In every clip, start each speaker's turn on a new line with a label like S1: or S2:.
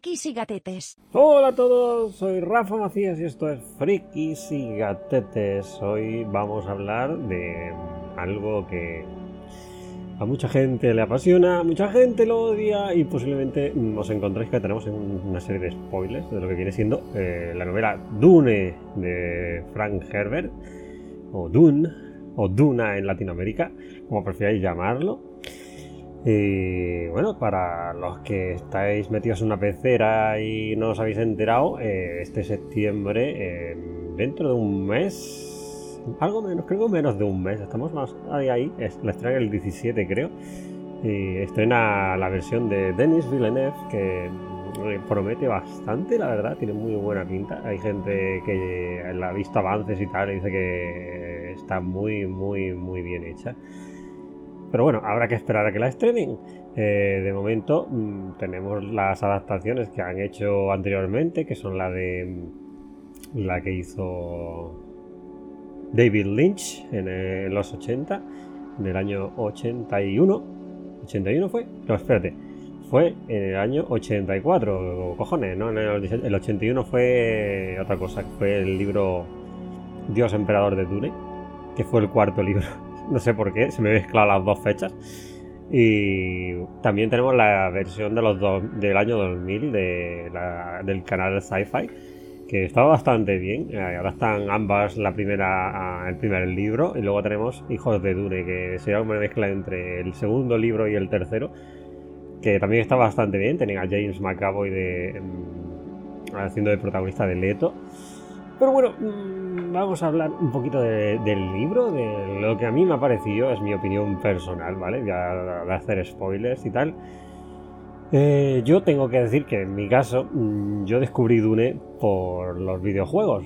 S1: Frikis y gatetes.
S2: Hola a todos, soy Rafa Macías y esto es Frikis y gatetes. Hoy vamos a hablar de algo que a mucha gente le apasiona, mucha gente lo odia y posiblemente os encontréis que tenemos una serie de spoilers de lo que viene siendo eh, la novela Dune de Frank Herbert, o Dune, o Duna en Latinoamérica, como prefiráis llamarlo. Y bueno, para los que estáis metidos en una pecera y no os habéis enterado, eh, este septiembre, dentro de un mes, algo menos, creo que menos de un mes, estamos más ahí, ahí, la estrena el 17 creo, y estrena la versión de Denis Villeneuve que eh, promete bastante, la verdad, tiene muy buena pinta. Hay gente que la ha visto avances y tal y dice que está muy, muy, muy bien hecha. Pero bueno, habrá que esperar a que la estrenen. Eh, de momento mm, tenemos las adaptaciones que han hecho anteriormente, que son la de mm, la que hizo David Lynch en, los 80, en el año 81. ¿81 fue? No, espérate. Fue en el año 84, cojones, ¿no? En el, el 81 fue otra cosa, fue el libro Dios Emperador de Dune, que fue el cuarto libro no sé por qué, se me mezclan las dos fechas. Y también tenemos la versión de los del año 2000 de del canal Sci-Fi, que está bastante bien. Eh, ahora están ambas, la primera, el primer libro, y luego tenemos Hijos de Dune, que sería una mezcla entre el segundo libro y el tercero, que también está bastante bien. Tenía a James McAvoy de, mm, haciendo de protagonista de Leto. Pero bueno, mm, vamos a hablar un poquito del libro, de lo que a mí me ha parecido, es mi opinión personal, ¿vale? Ya de hacer spoilers y tal. Eh, yo tengo que decir que en mi caso, mm, yo descubrí Dune por los videojuegos.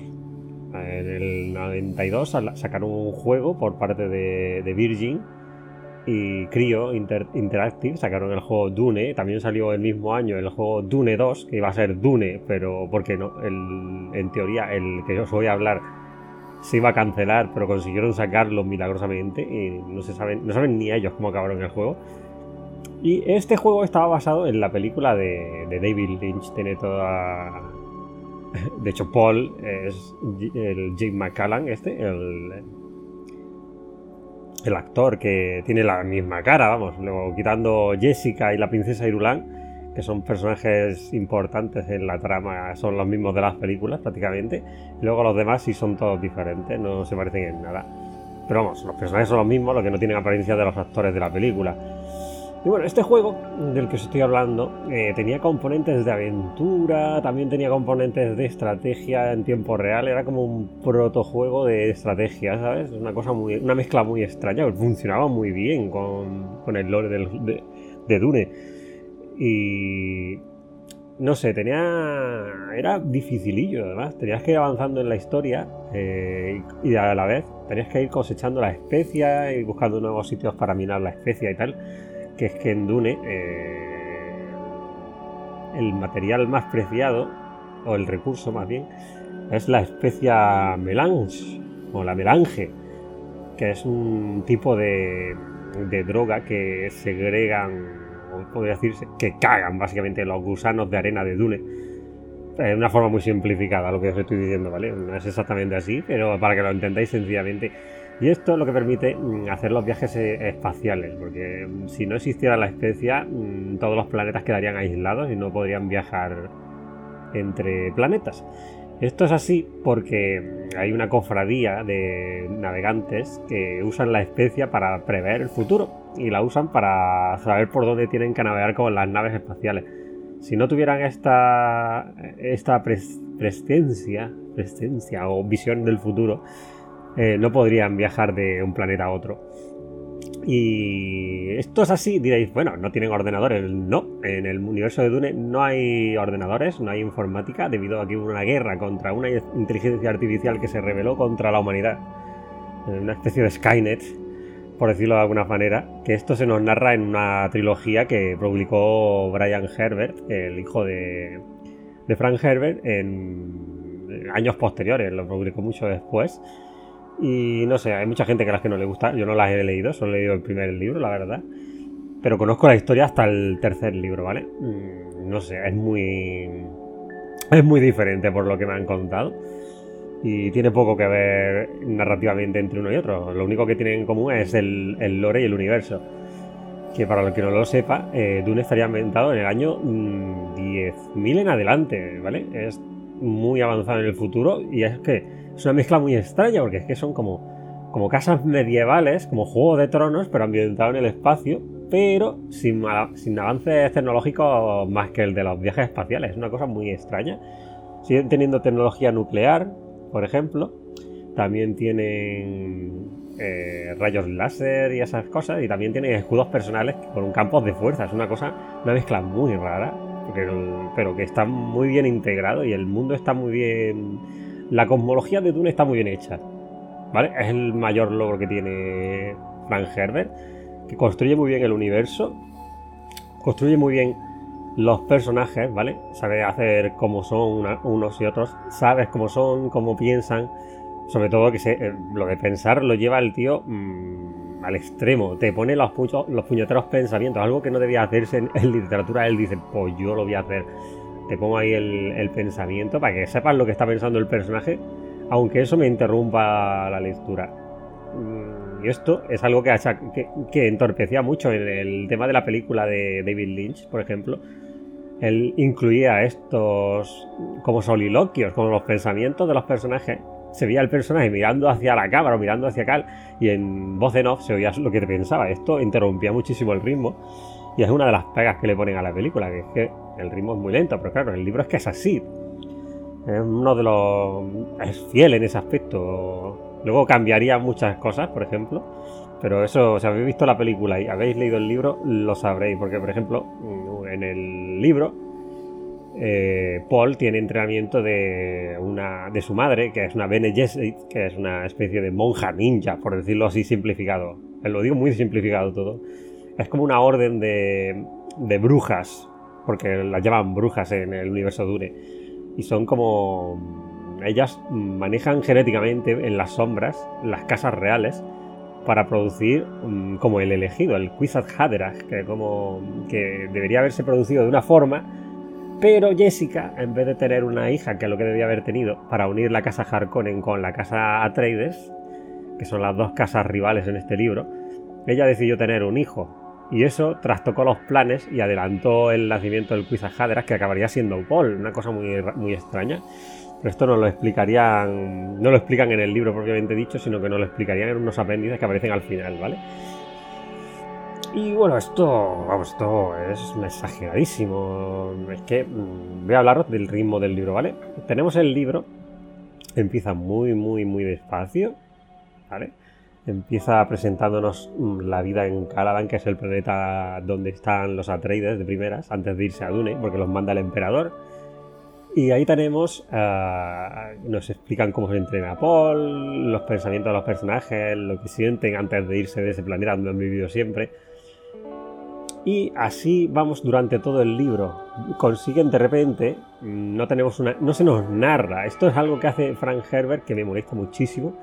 S2: En el 92 sacaron un juego por parte de Virgin y Cryo Interactive sacaron el juego Dune. También salió el mismo año el juego Dune 2, que iba a ser Dune, pero porque no, en teoría el que os voy a hablar se iba a cancelar, pero consiguieron sacarlo milagrosamente y no se saben, no saben ni ellos cómo acabaron el juego. Y este juego estaba basado en la película de, de David Lynch, tiene toda. De hecho, Paul es el Jake McCallan, este, el, el actor que tiene la misma cara, vamos, luego quitando Jessica y la princesa Irulan, que son personajes importantes en la trama, son los mismos de las películas prácticamente, y luego los demás sí son todos diferentes, no se parecen en nada. Pero vamos, los personajes son los mismos, lo que no tienen apariencia de los actores de la película. Y bueno, este juego del que os estoy hablando eh, tenía componentes de aventura, también tenía componentes de estrategia en tiempo real, era como un protojuego de estrategia, ¿sabes? Una cosa muy, una mezcla muy extraña, funcionaba muy bien con, el lore de, de Dune. Y no sé, tenía. Era dificilillo, además. Tenías que ir avanzando en la historia eh, y a la vez tenías que ir cosechando la especia y buscando nuevos sitios para minar la especia y tal que es que en Dune eh, el material más preciado, o el recurso más bien, es la especia melange, o la melange, que es un tipo de, de droga que segregan, o podría decirse, que cagan básicamente los gusanos de arena de Dune. De una forma muy simplificada lo que os estoy diciendo, ¿vale? No es exactamente así, pero para que lo entendáis sencillamente y esto es lo que permite mm, hacer los viajes eh, espaciales, porque mm, si no existiera la especie, mm, todos los planetas quedarían aislados y no podrían viajar entre planetas. Esto es así porque hay una cofradía de navegantes que usan la especia para prever el futuro y la usan para saber por dónde tienen que navegar con las naves espaciales. Si no tuvieran esta, esta presencia, presencia o visión del futuro, eh, no podrían viajar de un planeta a otro. Y esto es así, diréis, bueno, no tienen ordenadores. No, en el universo de Dune no hay ordenadores, no hay informática, debido a que hubo una guerra contra una inteligencia artificial que se rebeló contra la humanidad. Una especie de Skynet, por decirlo de alguna manera. Que esto se nos narra en una trilogía que publicó Brian Herbert, el hijo de, de Frank Herbert, en años posteriores, lo publicó mucho después. Y no sé, hay mucha gente que a las que no le gusta. Yo no las he leído, solo he leído el primer libro, la verdad. pero conozco la historia hasta el tercer libro, ¿vale? Mm, no sé, es muy. Es muy diferente por lo que me han contado. Y tiene poco que ver narrativamente entre uno y otro. Lo único que tienen en común es el, el lore y el universo. Que para el que no lo sepa, eh, Dune estaría inventado en el año 10.000 mm, en adelante, ¿vale? Es muy avanzado en el futuro y es que es una mezcla muy extraña porque es que son como, como casas medievales, como Juego de Tronos, pero ambientado en el espacio, pero sin, sin avances tecnológicos más que el de los viajes espaciales. Es una cosa muy extraña. Siguen teniendo tecnología nuclear, por ejemplo. También tienen eh, rayos láser y esas cosas. Y también tienen escudos personales con campos de fuerza. Es una cosa, una mezcla muy rara, pero, pero que está muy bien integrado y el mundo está muy bien. La cosmología de Dune está muy bien hecha. ¿Vale? Es el mayor logro que tiene Frank Herbert, que construye muy bien el universo, construye muy bien los personajes, ¿vale? Sabe hacer cómo son unos y otros, sabes cómo son, cómo piensan, sobre todo que eh, lo de pensar lo lleva el tío mm, al extremo, te pone los, los puñeteros pensamientos, algo que no debía hacerse en, literatura, él dice, pues yo lo voy a hacer, te pongo ahí el, pensamiento para que sepas lo que está pensando el personaje, aunque eso me interrumpa la lectura. Mm, y esto es algo que, entorpecía mucho en el tema de la película de David Lynch, por ejemplo, él incluía estos como soliloquios, como los pensamientos de los personajes. Se veía el personaje mirando hacia la cámara o mirando hacia acá y en voz en off se oía lo que pensaba. Esto interrumpía muchísimo el ritmo y es una de las pegas que le ponen a la película, que es que el ritmo es muy lento, pero claro, el libro es que es así. Es uno de los... es fiel en ese aspecto. Luego cambiaría muchas cosas, por ejemplo, pero eso, si habéis visto la película y habéis leído el libro, lo sabréis, porque por ejemplo, en el libro, eh, Paul tiene entrenamiento de, una, de su madre, que es una Bene que es una especie de monja ninja, por decirlo así simplificado. Lo digo muy simplificado todo. Es como una orden de, de brujas, porque las llaman brujas en el universo Dune. Y son como... Ellas manejan genéticamente en las sombras las casas reales para producir mm, como el elegido, el Quizat Haderach, que, como, que debería haberse producido de una forma, pero Jessica, en vez de tener una hija, que es lo que debía haber tenido, para unir la casa Harkonnen con la casa Atreides, que son las dos casas rivales en este libro, ella decidió tener un hijo. Y eso trastocó los planes y adelantó el nacimiento del Quizat Haderach, que acabaría siendo Paul, una cosa muy, muy extraña esto no lo explicarían, no lo explican en el libro propiamente dicho, sino que nos lo explicarían en unos apéndices que aparecen al final, ¿vale? Y bueno, esto, vamos, esto es exageradísimo. Es que mm, voy a hablaros del ritmo del libro, ¿vale? Tenemos el libro, empieza muy, muy, muy despacio, ¿vale? Empieza presentándonos mm, la vida en Caladan, que es el planeta donde están los Atreides de primeras, antes de irse a Dune, porque los manda el emperador y ahí tenemos, uh, nos explican cómo se entrena Paul, los pensamientos de los personajes, lo que sienten antes de irse de ese planeta donde han vivido siempre. Y así vamos durante todo el libro. Consiguen de repente, no tenemos una, no se nos narra. Esto es algo que hace Frank Herbert que me molesta muchísimo.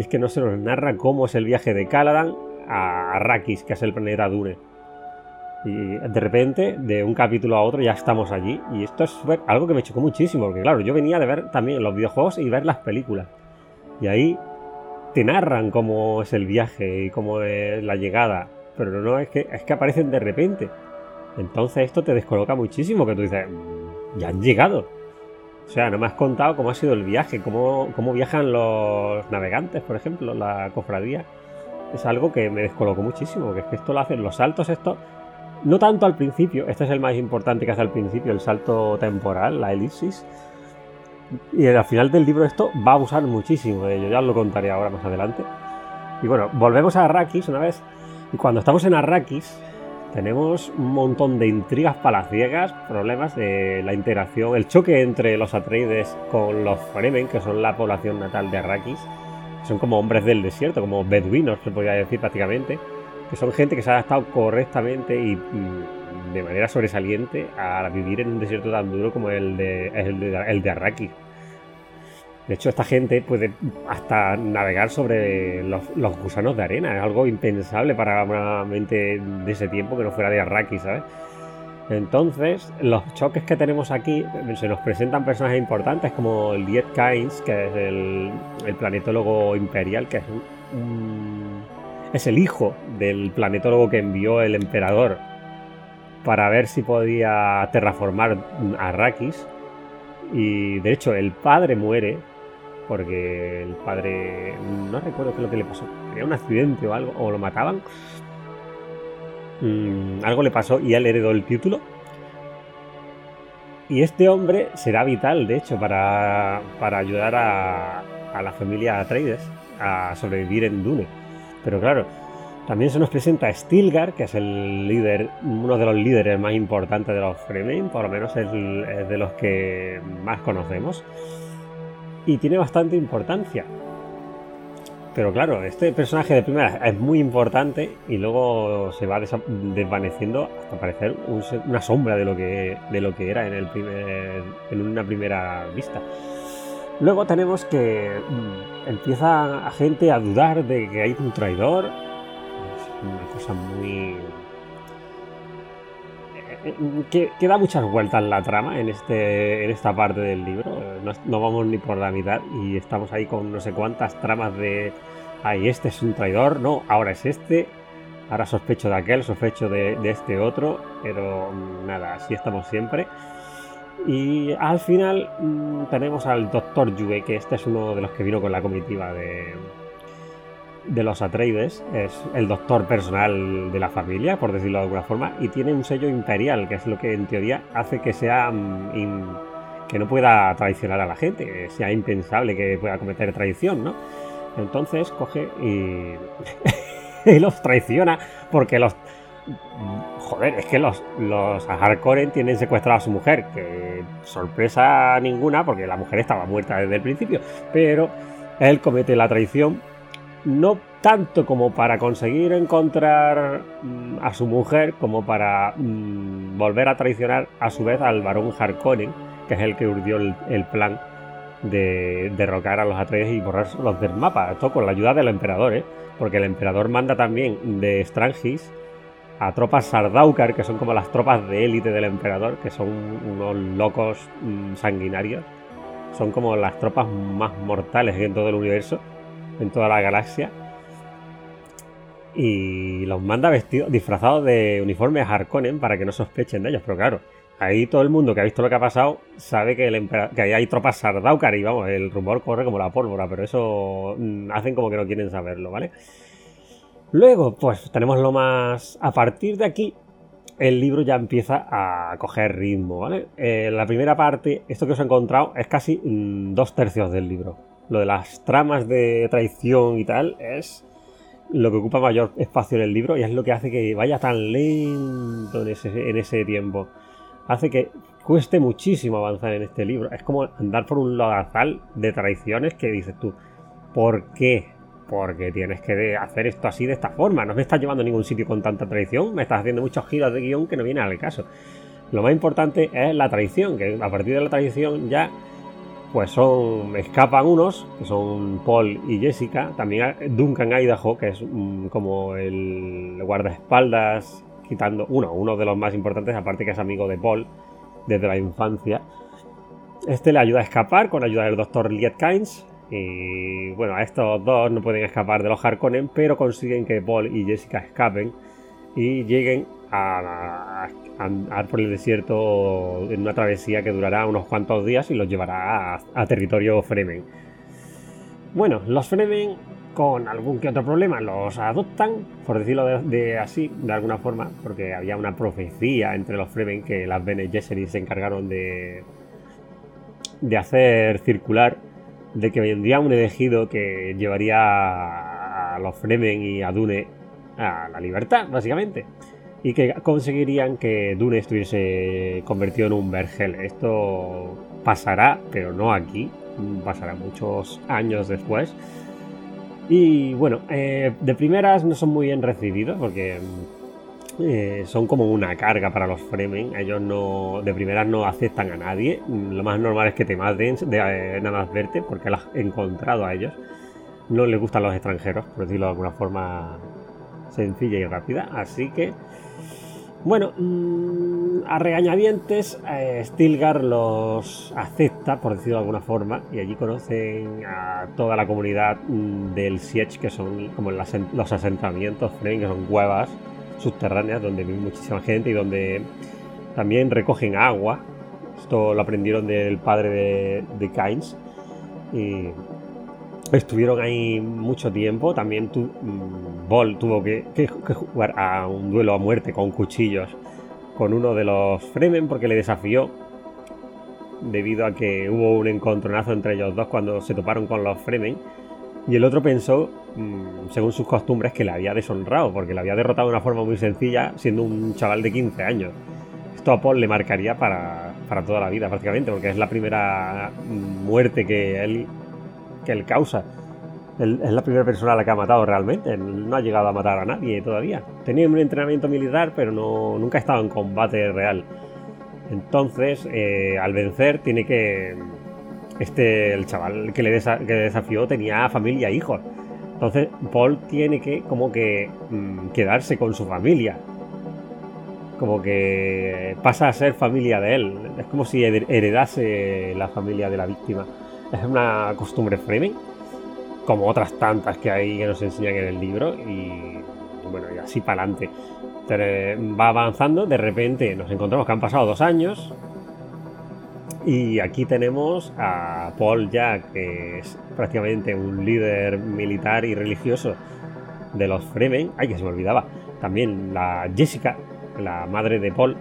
S2: Es que no se nos narra cómo es el viaje de Caladan a Arrakis, que es el planeta Dune y de repente, de un capítulo a otro, ya estamos allí. Y esto es algo que me chocó muchísimo, porque claro, yo venía de ver también los videojuegos y ver las películas. Y ahí te narran cómo es el viaje y cómo es la llegada. Pero no es que, es que aparecen de repente. Entonces esto te descoloca muchísimo, que tú dices, mm, ya han llegado. O sea, no me has contado cómo ha sido el viaje, cómo, cómo viajan los navegantes, por ejemplo, la cofradía. Es algo que me descolocó muchísimo, porque es que esto lo hacen los saltos estos no tanto al principio, este es el más importante que hace al principio, el salto temporal, la elipsis. Y al final del libro esto va a abusar muchísimo de ello, ya os lo contaré ahora más adelante. Y bueno, volvemos a Arrakis una vez. Y cuando estamos en Arrakis, tenemos un montón de intrigas palaciegas, problemas de la interacción, el choque entre los Atreides con los Fremen, que son la población natal de Arrakis. Son como hombres del desierto, como beduinos, se podría decir prácticamente que son gente que se ha adaptado correctamente y, de manera sobresaliente a vivir en un desierto tan duro como el de, el de, el de Arrakis. De hecho, esta gente puede hasta navegar sobre los, gusanos de arena. Es algo impensable para una mente de ese tiempo que no fuera de Arrakis, ¿sabes? Entonces, los choques que tenemos aquí se nos presentan personajes importantes como el Kynes, que es el, planetólogo imperial, que es, es el hijo del planetólogo que envió el emperador para ver si podía terraformar Arrakis. Y de hecho, el padre muere porque el padre no recuerdo qué es lo que le pasó. Tenía un accidente o algo, o lo mataban. Mm, algo le pasó y él heredó el título. Y este hombre será vital, de hecho, para, para ayudar a, a la familia Atreides a sobrevivir en Dune. Pero claro, también se nos presenta Stilgar, que es el líder, uno de los líderes más importantes de los Fremen, por lo menos es, de los que más conocemos. Y tiene bastante importancia. Pero claro, este personaje de primera es muy importante y luego se va desvaneciendo hasta parecer una sombra de lo que, de lo que era en, el primer, en una primera vista. Luego tenemos que mm, empieza a gente a dudar de que hay un traidor, una cosa muy... Eh, que, da muchas vueltas la trama en, este, en esta parte del libro. No, vamos ni por la mitad y estamos ahí con no sé cuántas tramas de... Ay, este es un traidor, no, ahora es este, ahora sospecho de aquel, sospecho de, de este otro, pero mm, nada, así estamos siempre. Y al final mm, tenemos al Doctor Yue, que este es uno de los que vino con la comitiva de, de los Atreides, es el doctor personal de la familia, por decirlo de alguna forma, y tiene un sello imperial, que es lo que en teoría hace que sea mm, que no pueda traicionar a la gente, sea impensable que pueda cometer traición, ¿no? Entonces coge y, los traiciona porque los joder, es que los, los tienen secuestrado a su mujer, que sorpresa ninguna, porque la mujer estaba muerta desde el principio, pero él comete la traición no tanto como para conseguir encontrar mm, a su mujer, como para mm, volver a traicionar a su vez al varón Harkonnen, que es el que urdió el, plan de derrocar a los Atreides y borrarlos del mapa. Esto con la ayuda del emperador, ¿eh? porque el emperador manda también de Strangis a tropas Sardaukar, que son como las tropas de élite del emperador, que son unos locos mm, sanguinarios. Son como las tropas más mortales en todo el universo en toda la galaxia. Y los manda vestidos, disfrazados de uniformes Harkonnen para que no sospechen de ellos. Pero claro, ahí todo el mundo que ha visto lo que ha pasado sabe que, hay tropas Sardaukar y vamos, el rumor corre como la pólvora, pero eso mm, hacen como que no quieren saberlo, ¿vale? Luego, pues tenemos lo más... A partir de aquí, el libro ya empieza a coger ritmo, ¿vale? Eh, la primera parte, esto que os he encontrado, es casi mm, dos tercios del libro lo de las tramas de traición y tal es lo que ocupa mayor espacio en el libro y es lo que hace que vaya tan lento en ese, tiempo. Hace que cueste muchísimo avanzar en este libro. Es como andar por un lodazal de traiciones que dices tú, ¿por qué? Porque tienes que hacer esto así de esta forma. No me estás llevando a ningún sitio con tanta traición, me estás haciendo muchos giros de guion que no vienen al caso. Lo más importante es la traición, que a partir de la traición ya pues son escapan unos que son Paul y Jessica también Duncan Idaho que es mm, como el guardaespaldas quitando uno uno de los más importantes aparte que es amigo de Paul desde la infancia. Este le ayuda a escapar con ayuda del doctor Liet Kynes y bueno a estos dos no pueden escapar de los Harkonnen pero consiguen que Paul y Jessica escapen y lleguen a, andar por el desierto en una travesía que durará unos cuantos días y los llevará a, territorio Fremen. Bueno, los Fremen con algún que otro problema los adoptan, por decirlo de, así, de alguna forma, porque había una profecía entre los Fremen que las Bene Gesserit se encargaron de, de hacer circular, de que vendría un elegido que llevaría a los Fremen y a Dune a la libertad, básicamente y que conseguirían que Dune estuviese convertido en un vergel. Esto pasará, pero no aquí, pasará muchos años después. Y bueno, eh, de primeras no son muy bien recibidos porque eh, son como una carga para los Fremen. Ellos no, de primeras no aceptan a nadie. Lo más normal es que te maten eh, nada más verte porque los has encontrado a ellos. No les gustan los extranjeros, por decirlo de alguna forma sencilla y rápida. Así que, bueno, mm, a regañadientes, eh, Stilgar los acepta, por decirlo de alguna forma, y allí conocen a toda la comunidad mm, del Siege, que son como los asentamientos que son cuevas subterráneas donde vive muchísima gente y donde también recogen agua. Esto lo aprendieron del padre de, de Kynes. Estuvieron ahí mucho tiempo. También tu, mm, tuvo que, jugar a un duelo a muerte con cuchillos con uno de los Fremen porque le desafió debido a que hubo un encontronazo entre ellos dos cuando se toparon con los Fremen y el otro pensó, mm, según sus costumbres, que le había deshonrado, porque le había derrotado de una forma muy sencilla, siendo un chaval de 15 años. Esto a Paul le marcaría para, toda la vida, prácticamente, porque es la primera mm, muerte que él, que él causa. es la primera persona a la que ha matado realmente. no ha llegado a matar a nadie todavía. Tenía un entrenamiento militar, pero no, nunca ha estado en combate real. Entonces, eh, al vencer, tiene que este, el chaval que le, desafió tenía familia e hijos. Entonces Paul tiene que como que mm, quedarse con su familia. Como que pasa a ser familia de él. Es como si heredase la familia de la víctima. Es una costumbre framing, como otras tantas que hay que nos enseñan en el libro. Y bueno, y así para adelante. Va avanzando, de repente nos encontramos que han pasado dos años, y aquí tenemos a Paul Jack, que es prácticamente un líder militar y religioso de los Fremen. Ay, que se me olvidaba. También la Jessica, la madre de Paul,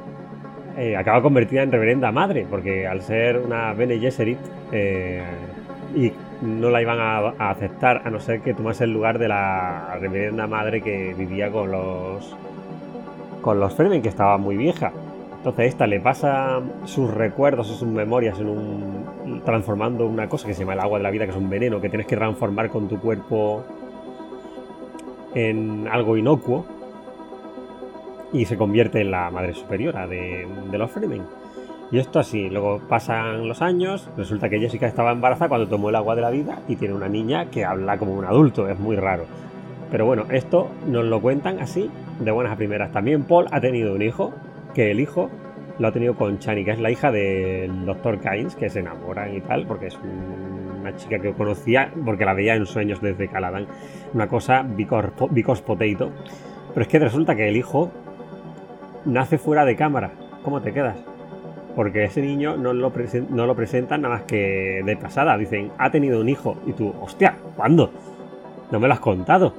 S2: eh, acaba convertida en reverenda madre, porque al ser una Bene Gesserit eh, y no la iban a, aceptar a no ser que tomase el lugar de la reverenda madre que vivía con los con los Fremen, que estaba muy vieja. Entonces esta le pasa sus recuerdos y sus memorias en un transformando una cosa que se llama el agua de la vida, que es un veneno que tienes que transformar con tu cuerpo en algo inocuo y se convierte en la madre superiora de, los Fremen. Y esto así, luego pasan los años, resulta que Jessica estaba embarazada cuando tomó el agua de la vida y tiene una niña que habla como un adulto, es muy raro. Pero bueno, esto nos lo cuentan así, de buenas a primeras. También Paul ha tenido un hijo, que el hijo lo ha tenido con Chani, que es la hija del doctor Kynes, que se enamoran y tal, porque es una chica que conocía, porque la veía en sueños desde Caladan. Una cosa because potato. Pero es que resulta que el hijo nace fuera de cámara. ¿Cómo te quedas? Porque ese niño no lo, no lo presentan nada más que de pasada. Dicen, ha tenido un hijo. Y tú, hostia, ¿cuándo? No me lo has contado.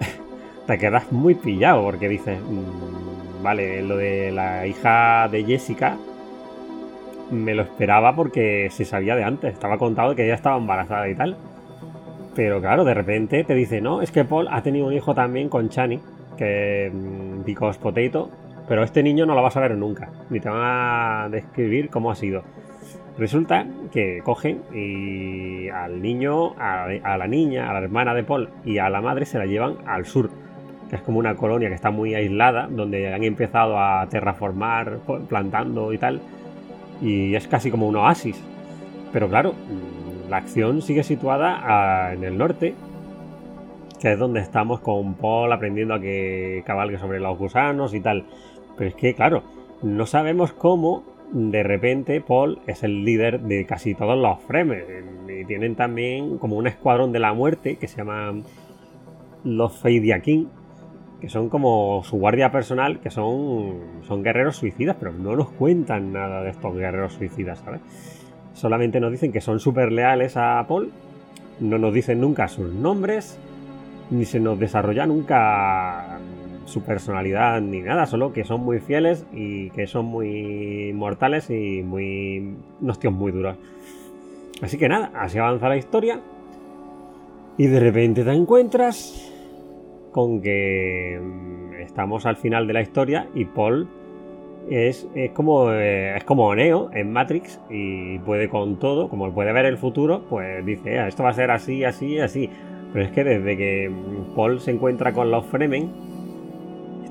S2: te quedas muy pillado porque dices, mm, Vale, lo de la hija de Jessica me lo esperaba porque se sabía de antes. Estaba contado que ella estaba embarazada y tal. Pero claro, de repente te dice, no, es que Paul ha tenido un hijo también con Chani, que because mm, potato, pero este niño no lo vas a ver nunca, ni te van a describir cómo ha sido. Resulta que cogen y al niño, a, la niña, a la hermana de Paul y a la madre se la llevan al sur que es como una colonia que está muy aislada, donde han empezado a terraformar, plantando y tal, y es casi como un oasis. Pero claro, mm, la acción sigue situada ah, en el norte, es donde estamos con Paul aprendiendo a que cabalgue sobre los gusanos y tal. Pero es que, claro, no sabemos cómo de repente Paul es el líder de casi todos los Fremen. Y tienen también como un escuadrón de la muerte que se llama los Feidiakin, que son como su guardia personal, que son, son guerreros suicidas, pero no nos cuentan nada de estos guerreros suicidas, ¿sabes? Solamente nos dicen que son súper leales a Paul, no nos dicen nunca sus nombres, ni se nos desarrolla nunca su personalidad ni nada, solo que son muy fieles y que son muy mortales y muy. unos tíos muy duros. Así que nada, así avanza la historia. Y de repente te encuentras con que mm, estamos al final de la historia y Paul es, como, eh, es como Neo en Matrix y puede con todo, como puede ver el futuro, pues dice, ah, esto va a ser así, así, así. Pero es que desde que Paul se encuentra con los Fremen,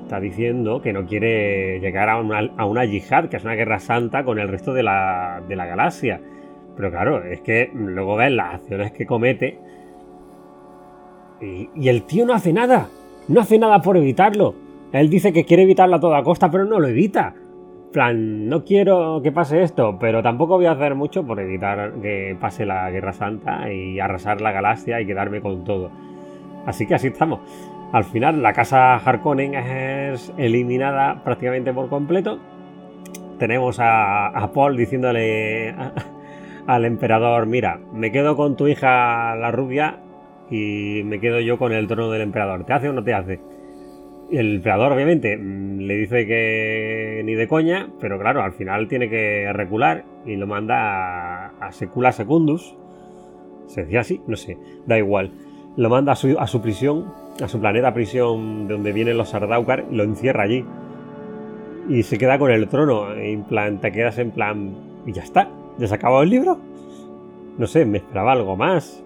S2: está diciendo que no quiere llegar a una, a una yihad, que es una guerra santa con el resto de la, de la galaxia. Pero claro, es que luego ves las acciones que comete y, y el tío no hace nada. No hace nada por evitarlo. Él dice que quiere evitarlo a toda costa, pero no lo evita. Plan, no quiero que pase esto, pero tampoco voy a hacer mucho por evitar que pase la Guerra Santa y arrasar la galaxia y quedarme con todo. Así que así estamos. Al final, la casa Harkonnen es eliminada prácticamente por completo. Tenemos a, Paul diciéndole al emperador: Mira, me quedo con tu hija la rubia y me quedo yo con el trono del emperador. ¿Te hace o no te hace? El emperador, obviamente, mm, le dice que ni de coña, pero claro, al final tiene que recular y lo manda a, Secula Secundus. ¿Se decía así? No sé, da igual. Lo manda a su, a prisión, a su planeta prisión de donde vienen los Sardaukar, y lo encierra allí. Y se queda con el trono. En plan, te quedas en plan. Y ya está. ¿Ya se acabado el libro? No sé, me esperaba algo más.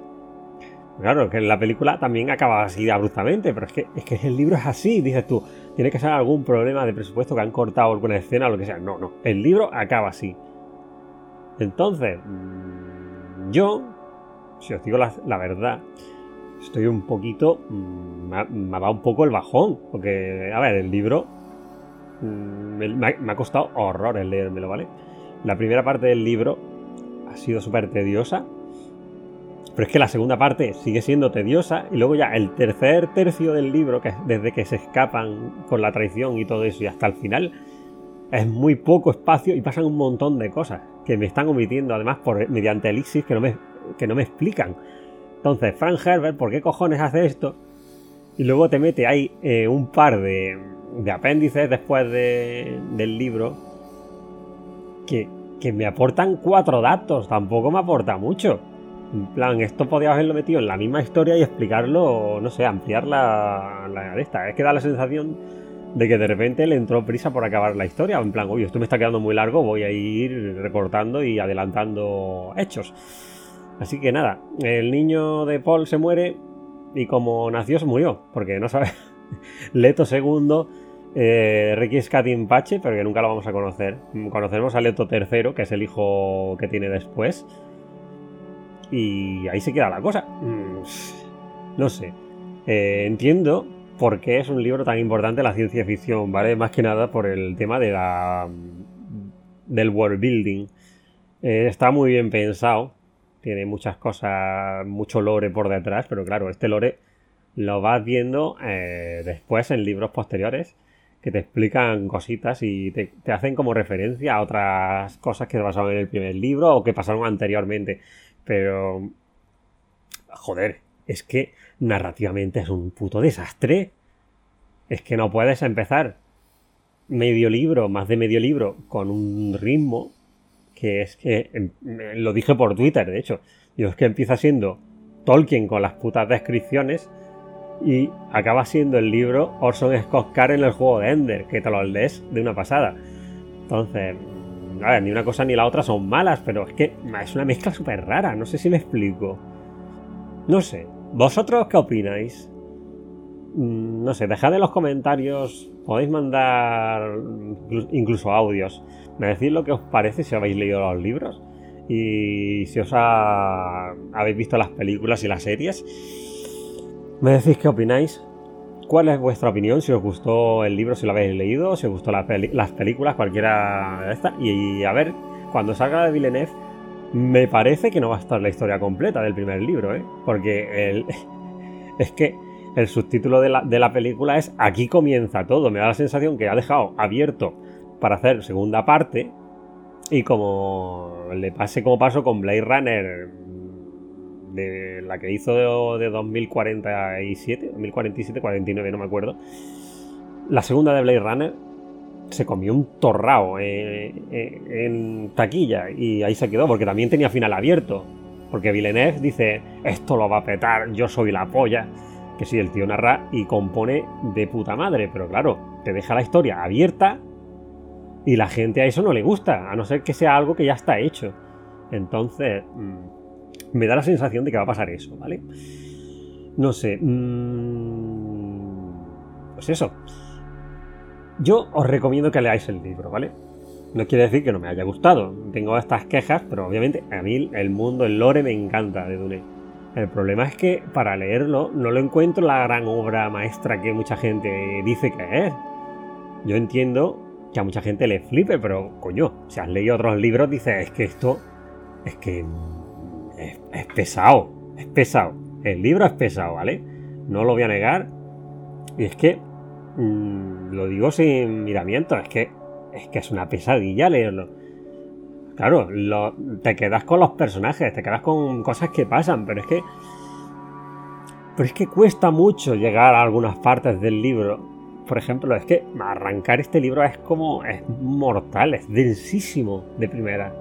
S2: Claro, que la película también acaba así abruptamente, pero es que, es que el libro es así, dices tú. Tiene que ser algún problema de presupuesto que han cortado alguna escena o lo que sea. No, no. El libro acaba así. Entonces, mm, yo, si os digo la, verdad, estoy un poquito. Mm, me ha, dado un poco el bajón. Porque, a ver, el libro. Mm, me, me ha costado horrores leérmelo, ¿vale? La primera parte del libro ha sido súper tediosa pero es que la segunda parte sigue siendo tediosa y luego ya el tercer tercio del libro, que es desde que se escapan con la traición y todo eso y hasta el final, es muy poco espacio y pasan un montón de cosas que me están omitiendo además por, mediante elixir que no me, que no me explican. Entonces, Frank Herbert, ¿por qué cojones hace esto? Y luego te mete ahí eh, un par de, de apéndices después del libro que, que me aportan cuatro datos, tampoco me aporta mucho. En plan, esto podía haberlo metido en la misma historia y explicarlo, no sé, ampliar la, la esta. Es que da la sensación de que de repente le entró prisa por acabar la historia. En plan, oye, esto me está quedando muy largo, voy a ir recortando y adelantando hechos. Así que nada, el niño de Paul se muere y como nació se murió, porque no sabe. Leto II, eh, Ricky Scatin Pache, pero que nunca lo vamos a conocer. Conoceremos a Leto III, que es el hijo que tiene después y ahí se queda la cosa. Mm, no sé. Eh, entiendo por qué es un libro tan importante la ciencia ficción, ¿vale? Más que nada por el tema de la, del world building. Eh, está muy bien pensado. Tiene muchas cosas, mucho lore por detrás, pero claro, este lore lo vas viendo eh, después en libros posteriores que te explican cositas y te, te, hacen como referencia a otras cosas que pasaron en el primer libro o que pasaron anteriormente. Pero... Joder, es que narrativamente es un puto desastre. Es que no puedes empezar medio libro, más de medio libro, con un ritmo que es que em, lo dije por Twitter, de hecho. Yo es que empieza siendo Tolkien con las putas descripciones y acaba siendo el libro Orson Scott Card en el juego de Ender, que te lo lees de una pasada. Entonces, ni una cosa ni la otra son malas, pero es que es una mezcla súper rara, no sé si me explico. No sé, ¿vosotros qué opináis? Mm, no sé, dejad en los comentarios, podéis mandar incluso audios, me decís lo que os parece si habéis leído los libros y si os habéis visto las películas y las series. Me decís qué opináis. ¿Cuál es vuestra opinión? Si os gustó el libro, si lo habéis leído, si os gustó las películas, cualquiera de estas. Y, a ver, cuando salga de Villeneuve, me parece que no va a estar la historia completa del primer libro, ¿eh? Porque el, es que el subtítulo de la, de la película es Aquí comienza todo. Me da la sensación que ha dejado abierto para hacer segunda parte. Y como le pase como paso con Blade Runner de la que hizo de, 2047, 2047, 49, no me acuerdo. La segunda de Blade Runner se comió un torrao eh, eh, en taquilla y ahí se quedó porque también tenía final abierto. Porque Villeneuve dice, esto lo va a petar, yo soy la polla. Que sí, el tío narra y compone de puta madre, pero claro, te deja la historia abierta y la gente a eso no le gusta, a no ser que sea algo que ya está hecho. Entonces, mm, me da la sensación de que va a pasar eso, ¿vale? No sé. Mmm, pues eso. Yo os recomiendo que leáis el libro, ¿vale? No quiere decir que no me haya gustado. Tengo estas quejas, pero obviamente a mí el mundo, el lore me encanta de Dune. El problema es que para leerlo no lo encuentro la gran obra maestra que mucha gente dice que es. Yo entiendo que a mucha gente le flipe, pero coño, si has leído otros libros dices, es que esto es que es, pesado, es pesado. El libro es pesado, ¿vale? No lo voy a negar. Y es que mm, lo digo sin miramiento, es que es que es una pesadilla leerlo. Claro, te quedas con los personajes, te quedas con cosas que pasan, pero es que. Pero es que cuesta mucho llegar a algunas partes del libro. Por ejemplo, es que arrancar este libro es como. es mortal, es densísimo de primera.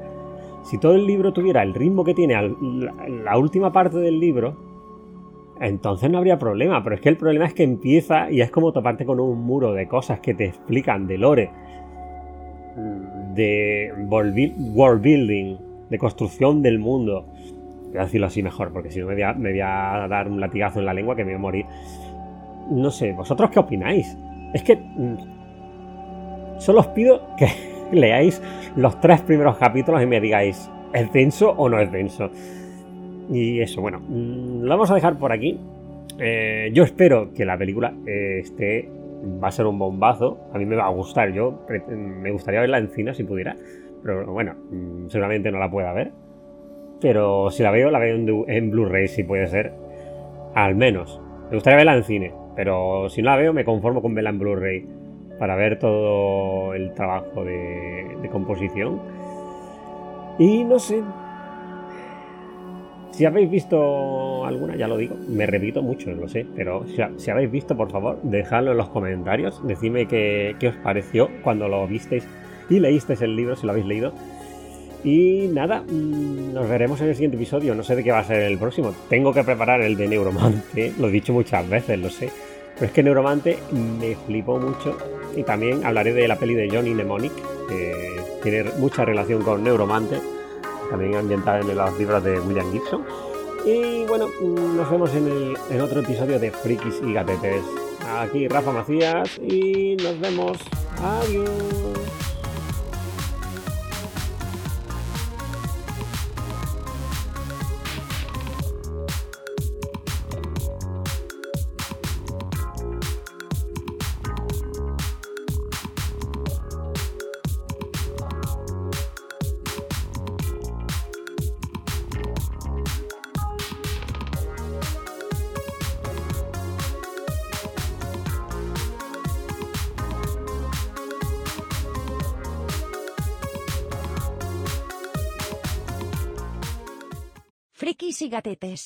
S2: Si todo el libro tuviera el ritmo que tiene la última parte del libro, entonces no habría problema. Pero es que el problema es que empieza y es como toparte con un muro de cosas que te explican de lore de world building, de construcción del mundo. Voy a decirlo así mejor, porque si no me voy, a, dar un latigazo en la lengua que me voy a morir. No sé, ¿vosotros qué opináis? Es que mm, solo os pido que leáis los tres primeros capítulos y me digáis, ¿es denso o no es denso? Y eso, bueno, mm, lo vamos a dejar por aquí. Eh, yo espero que la película eh, esté va a ser un bombazo. A mí me va a gustar. Yo me gustaría verla en cine si pudiera. Pero bueno, mm, seguramente no la pueda ver. Pero si la veo, la veo en, Blu-ray si puede ser. Al menos. Me gustaría verla en cine. Pero si no la veo, me conformo con verla en Blu-ray. Para ver todo el trabajo de, composición. Y no sé, si habéis visto alguna, ya lo digo, me repito mucho, lo sé, pero si, habéis visto, por favor, dejadlo en los comentarios, decidme qué, os pareció cuando lo visteis y leísteis el libro, si lo habéis leído. Y nada, mm, nos veremos en el siguiente episodio, no sé de qué va a ser el próximo. Tengo que preparar el de Neuromante, lo he dicho muchas veces, lo sé. Pero es que Neuromante me flipó mucho y también hablaré de la peli de Johnny Mnemonic, que tiene mucha relación con Neuromante también ambientada en los libros de William Gibson. Y bueno, nos vemos en, el, en otro episodio de Frikis y Gatetes. Aquí Rafa Macías y nos vemos. Adiós.
S1: Y gatetes.